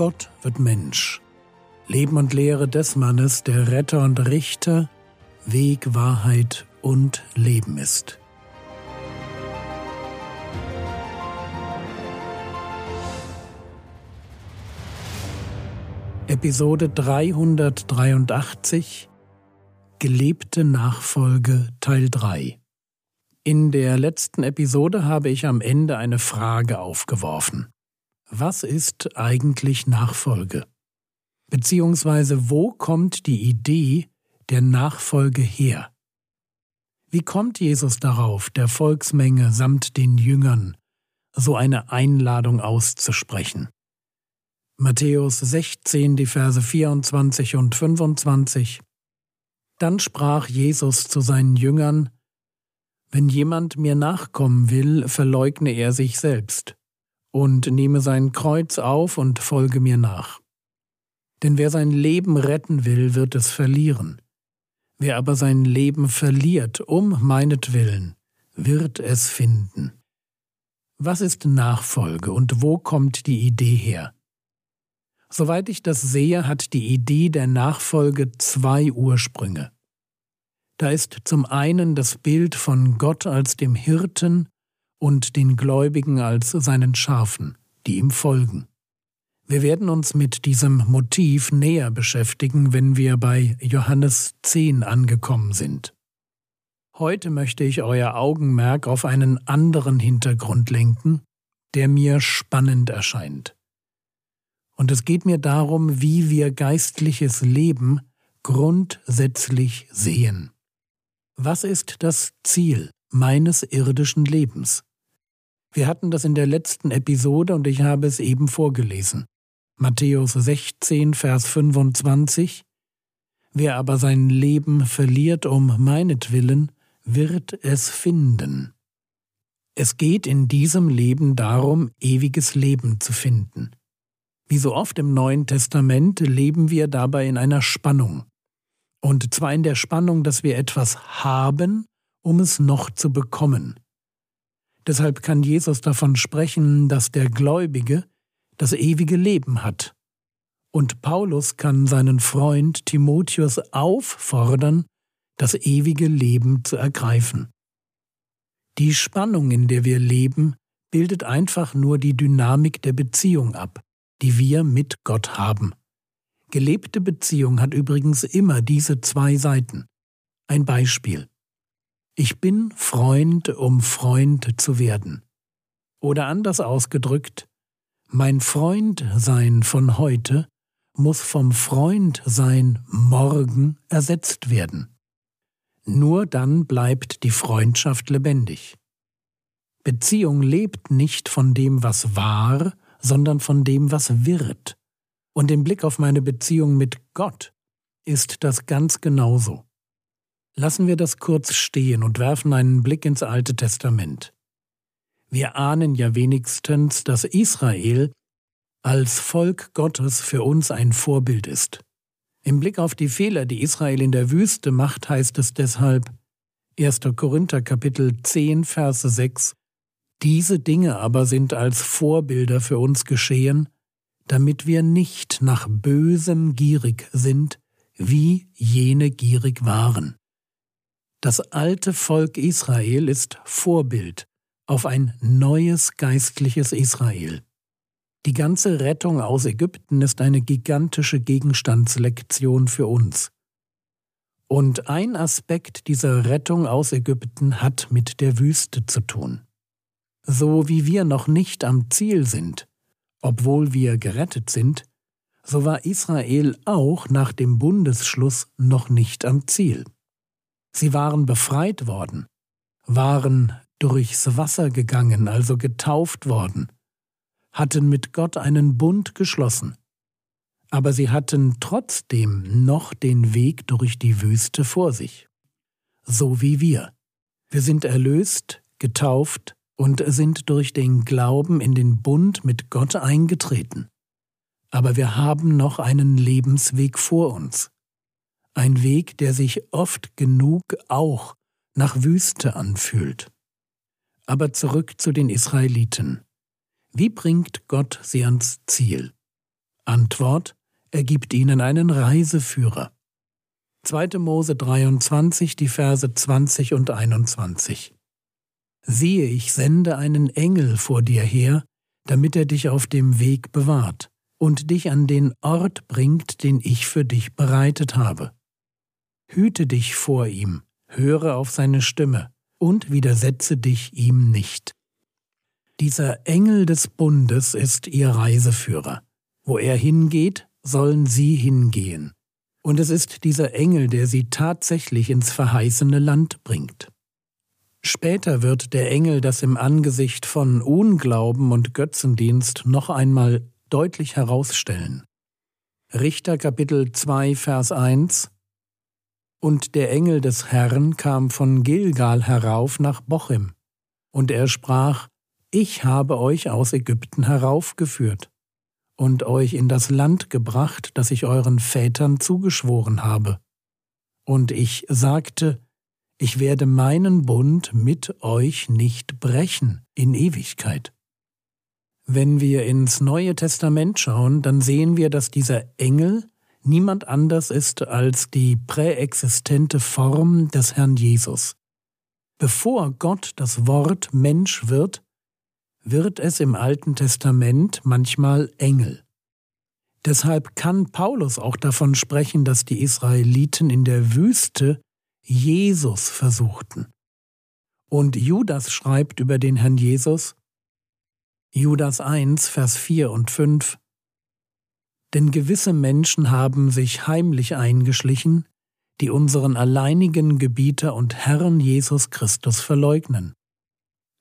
Gott wird Mensch. Leben und Lehre des Mannes, der Retter und Richter, Weg, Wahrheit und Leben ist. Episode 383 Gelebte Nachfolge Teil 3 In der letzten Episode habe ich am Ende eine Frage aufgeworfen. Was ist eigentlich Nachfolge? Beziehungsweise wo kommt die Idee der Nachfolge her? Wie kommt Jesus darauf, der Volksmenge samt den Jüngern so eine Einladung auszusprechen? Matthäus 16, die Verse 24 und 25. Dann sprach Jesus zu seinen Jüngern, Wenn jemand mir nachkommen will, verleugne er sich selbst und nehme sein Kreuz auf und folge mir nach. Denn wer sein Leben retten will, wird es verlieren. Wer aber sein Leben verliert, um meinetwillen, wird es finden. Was ist Nachfolge und wo kommt die Idee her? Soweit ich das sehe, hat die Idee der Nachfolge zwei Ursprünge. Da ist zum einen das Bild von Gott als dem Hirten und den Gläubigen als seinen Schafen, die ihm folgen. Wir werden uns mit diesem Motiv näher beschäftigen, wenn wir bei Johannes 10 angekommen sind. Heute möchte ich euer Augenmerk auf einen anderen Hintergrund lenken, der mir spannend erscheint. Und es geht mir darum, wie wir geistliches Leben grundsätzlich sehen. Was ist das Ziel meines irdischen Lebens? Wir hatten das in der letzten Episode und ich habe es eben vorgelesen. Matthäus 16, Vers 25 Wer aber sein Leben verliert um meinetwillen, wird es finden. Es geht in diesem Leben darum, ewiges Leben zu finden. Wie so oft im Neuen Testament leben wir dabei in einer Spannung. Und zwar in der Spannung, dass wir etwas haben, um es noch zu bekommen. Deshalb kann Jesus davon sprechen, dass der Gläubige das ewige Leben hat. Und Paulus kann seinen Freund Timotheus auffordern, das ewige Leben zu ergreifen. Die Spannung, in der wir leben, bildet einfach nur die Dynamik der Beziehung ab, die wir mit Gott haben. Gelebte Beziehung hat übrigens immer diese zwei Seiten. Ein Beispiel. Ich bin Freund, um Freund zu werden. Oder anders ausgedrückt, mein Freundsein von heute muss vom Freundsein morgen ersetzt werden. Nur dann bleibt die Freundschaft lebendig. Beziehung lebt nicht von dem, was war, sondern von dem, was wird. Und im Blick auf meine Beziehung mit Gott ist das ganz genauso. Lassen wir das kurz stehen und werfen einen Blick ins Alte Testament. Wir ahnen ja wenigstens, dass Israel als Volk Gottes für uns ein Vorbild ist. Im Blick auf die Fehler, die Israel in der Wüste macht, heißt es deshalb 1. Korinther Kapitel 10 Verse 6 Diese Dinge aber sind als Vorbilder für uns geschehen, damit wir nicht nach Bösem gierig sind, wie jene gierig waren. Das alte Volk Israel ist Vorbild auf ein neues geistliches Israel. Die ganze Rettung aus Ägypten ist eine gigantische Gegenstandslektion für uns. Und ein Aspekt dieser Rettung aus Ägypten hat mit der Wüste zu tun. So wie wir noch nicht am Ziel sind, obwohl wir gerettet sind, so war Israel auch nach dem Bundesschluss noch nicht am Ziel. Sie waren befreit worden, waren durchs Wasser gegangen, also getauft worden, hatten mit Gott einen Bund geschlossen, aber sie hatten trotzdem noch den Weg durch die Wüste vor sich. So wie wir. Wir sind erlöst, getauft und sind durch den Glauben in den Bund mit Gott eingetreten. Aber wir haben noch einen Lebensweg vor uns ein Weg, der sich oft genug auch nach Wüste anfühlt. Aber zurück zu den Israeliten. Wie bringt Gott sie ans Ziel? Antwort, er gibt ihnen einen Reiseführer. 2. Mose 23, die Verse 20 und 21. Siehe, ich sende einen Engel vor dir her, damit er dich auf dem Weg bewahrt und dich an den Ort bringt, den ich für dich bereitet habe. Hüte dich vor ihm, höre auf seine Stimme und widersetze dich ihm nicht. Dieser Engel des Bundes ist ihr Reiseführer. Wo er hingeht, sollen sie hingehen. Und es ist dieser Engel, der sie tatsächlich ins verheißene Land bringt. Später wird der Engel das im Angesicht von Unglauben und Götzendienst noch einmal deutlich herausstellen. Richter Kapitel 2 Vers 1 Und der Engel des Herrn kam von Gilgal herauf nach Bochim, und er sprach, Ich habe euch aus Ägypten heraufgeführt und euch in das Land gebracht, das ich euren Vätern zugeschworen habe. Und ich sagte, ich werde meinen Bund mit euch nicht brechen in Ewigkeit. Wenn wir ins Neue Testament schauen, dann sehen wir, dass dieser Engel niemand anders ist als die präexistente Form des Herrn Jesus. Bevor Gott das Wort Mensch wird, wird es im Alten Testament manchmal Engel. Deshalb kann Paulus auch davon sprechen, dass die Israeliten in der Wüste Jesus versuchten. Und Judas schreibt über den Herrn Jesus, Judas 1, Vers 4 und 5, Denn gewisse Menschen haben sich heimlich eingeschlichen, die unseren alleinigen Gebieter und Herrn Jesus Christus verleugnen.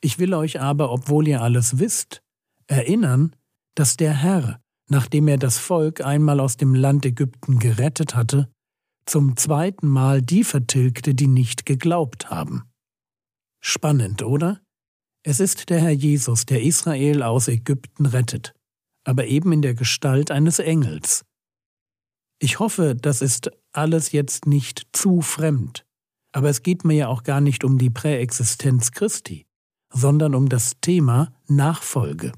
Ich will euch aber, obwohl ihr alles wisst, erinnern, dass der Herr, nachdem er das Volk einmal aus dem Land Ägypten gerettet hatte, zum zweiten Mal die vertilgte, die nicht geglaubt haben. Spannend, oder? Es ist der Herr Jesus, der Israel aus Ägypten rettet, aber eben in der Gestalt eines Engels. Ich hoffe, das ist alles jetzt nicht zu fremd, aber es geht mir ja auch gar nicht um die Präexistenz Christi sondern um das Thema Nachfolge.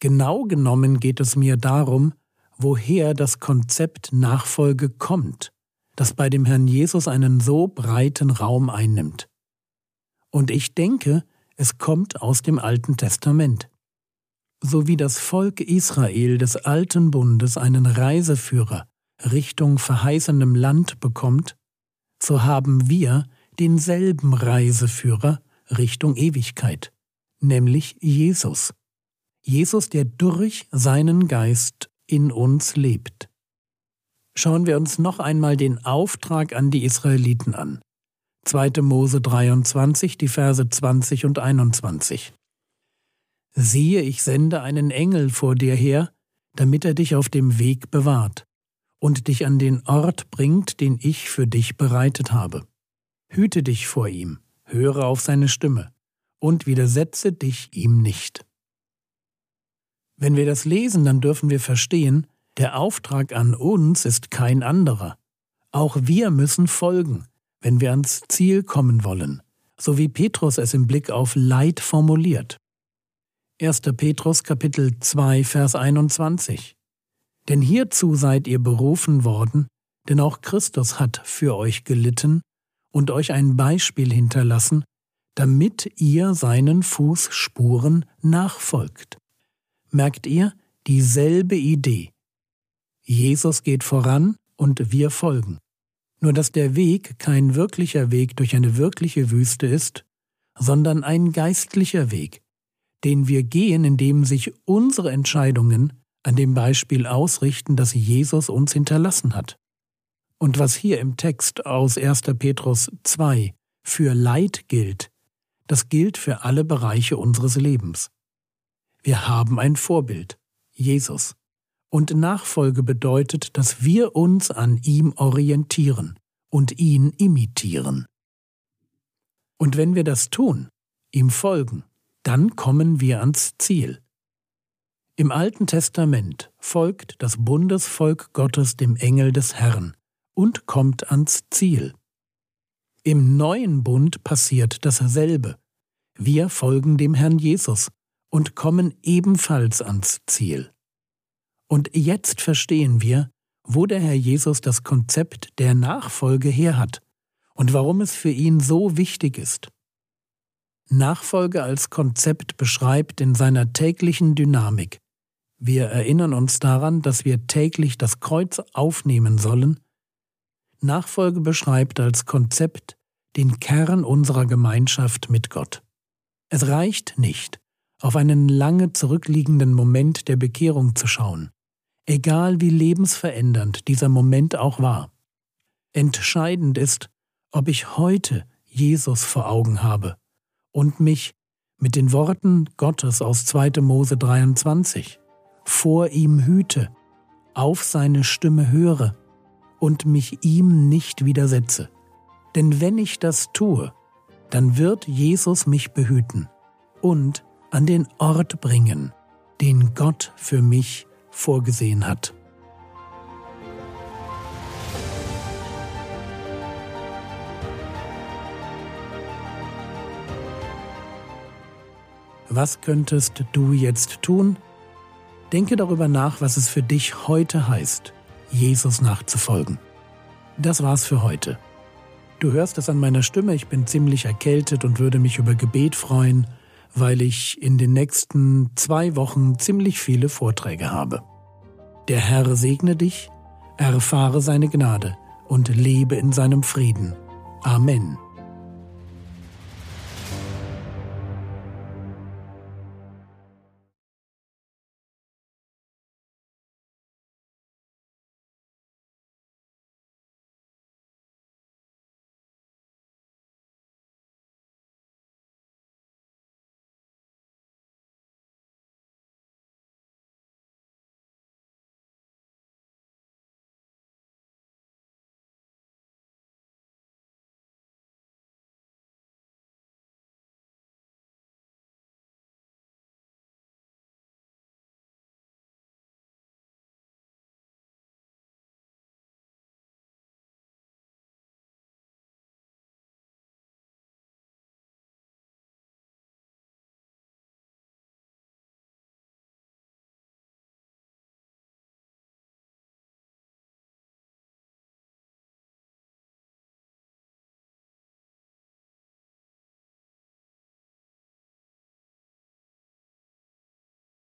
Genau genommen geht es mir darum, woher das Konzept Nachfolge kommt, das bei dem Herrn Jesus einen so breiten Raum einnimmt. Und ich denke, es kommt aus dem Alten Testament. So wie das Volk Israel des alten Bundes einen Reiseführer Richtung verheißenem Land bekommt, so haben wir denselben Reiseführer Richtung Ewigkeit, nämlich Jesus. Jesus, der durch seinen Geist in uns lebt. Schauen wir uns noch einmal den Auftrag an die Israeliten an. 2. Mose 23, die Verse 20 und 21. Siehe, ich sende einen Engel vor dir her, damit er dich auf dem Weg bewahrt und dich an den Ort bringt, den ich für dich bereitet habe. Hüte dich vor ihm, höre auf seine Stimme und widersetze dich ihm nicht. Wenn wir das lesen, dann dürfen wir verstehen, der Auftrag an uns ist kein anderer. Auch wir müssen folgen, wenn wir ans Ziel kommen wollen, so wie Petrus es im Blick auf Leid formuliert. 1. Petrus Kapitel 2 Vers 21 Denn hierzu seid ihr berufen worden, denn auch Christus hat für euch gelitten und euch ein Beispiel hinterlassen, damit ihr seinen Fußspuren nachfolgt. Merkt ihr dieselbe Idee? Jesus geht voran und wir folgen. Nur dass der Weg kein wirklicher Weg durch eine wirkliche Wüste ist, sondern ein geistlicher Weg, den wir gehen, indem sich unsere Entscheidungen an dem Beispiel ausrichten, das Jesus uns hinterlassen hat. Und was hier im Text aus 1. Petrus 2 für Leid gilt, das gilt für alle Bereiche unseres Lebens. Wir haben ein Vorbild, Jesus. Und Nachfolge bedeutet, dass wir uns an ihm orientieren und ihn imitieren. Und wenn wir das tun, ihm folgen, dann kommen wir ans Ziel. Im Alten Testament folgt das Bundesvolk Gottes dem Engel des Herrn, und kommt ans Ziel. Im neuen Bund passiert dasselbe. Wir folgen dem Herrn Jesus und kommen ebenfalls ans Ziel. Und jetzt verstehen wir, wo der Herr Jesus das Konzept der Nachfolge her hat und warum es für ihn so wichtig ist. Nachfolge als Konzept beschreibt in seiner täglichen Dynamik. Wir erinnern uns daran, dass wir täglich das Kreuz aufnehmen sollen. Nachfolge beschreibt als Konzept den Kern unserer Gemeinschaft mit Gott. Es reicht nicht, auf einen lange zurückliegenden Moment der Bekehrung zu schauen, egal wie lebensverändernd dieser Moment auch war. Entscheidend ist, ob ich heute Jesus vor Augen habe und mich mit den Worten Gottes aus 2. Mose 23 vor ihm hüte, auf seine Stimme höre und mich ihm nicht widersetze. Denn wenn ich das tue, dann wird Jesus mich behüten und an den Ort bringen, den Gott für mich vorgesehen hat. Was könntest du jetzt tun? Denke darüber nach, was es für dich heute heißt, Jesus nachzufolgen. Das war's für heute. Du hörst es an meiner Stimme, ich bin ziemlich erkältet und würde mich über Gebet freuen, weil ich in den nächsten zwei Wochen ziemlich viele Vorträge habe. Der Herr segne dich, erfahre seine Gnade und lebe in seinem Frieden. Amen.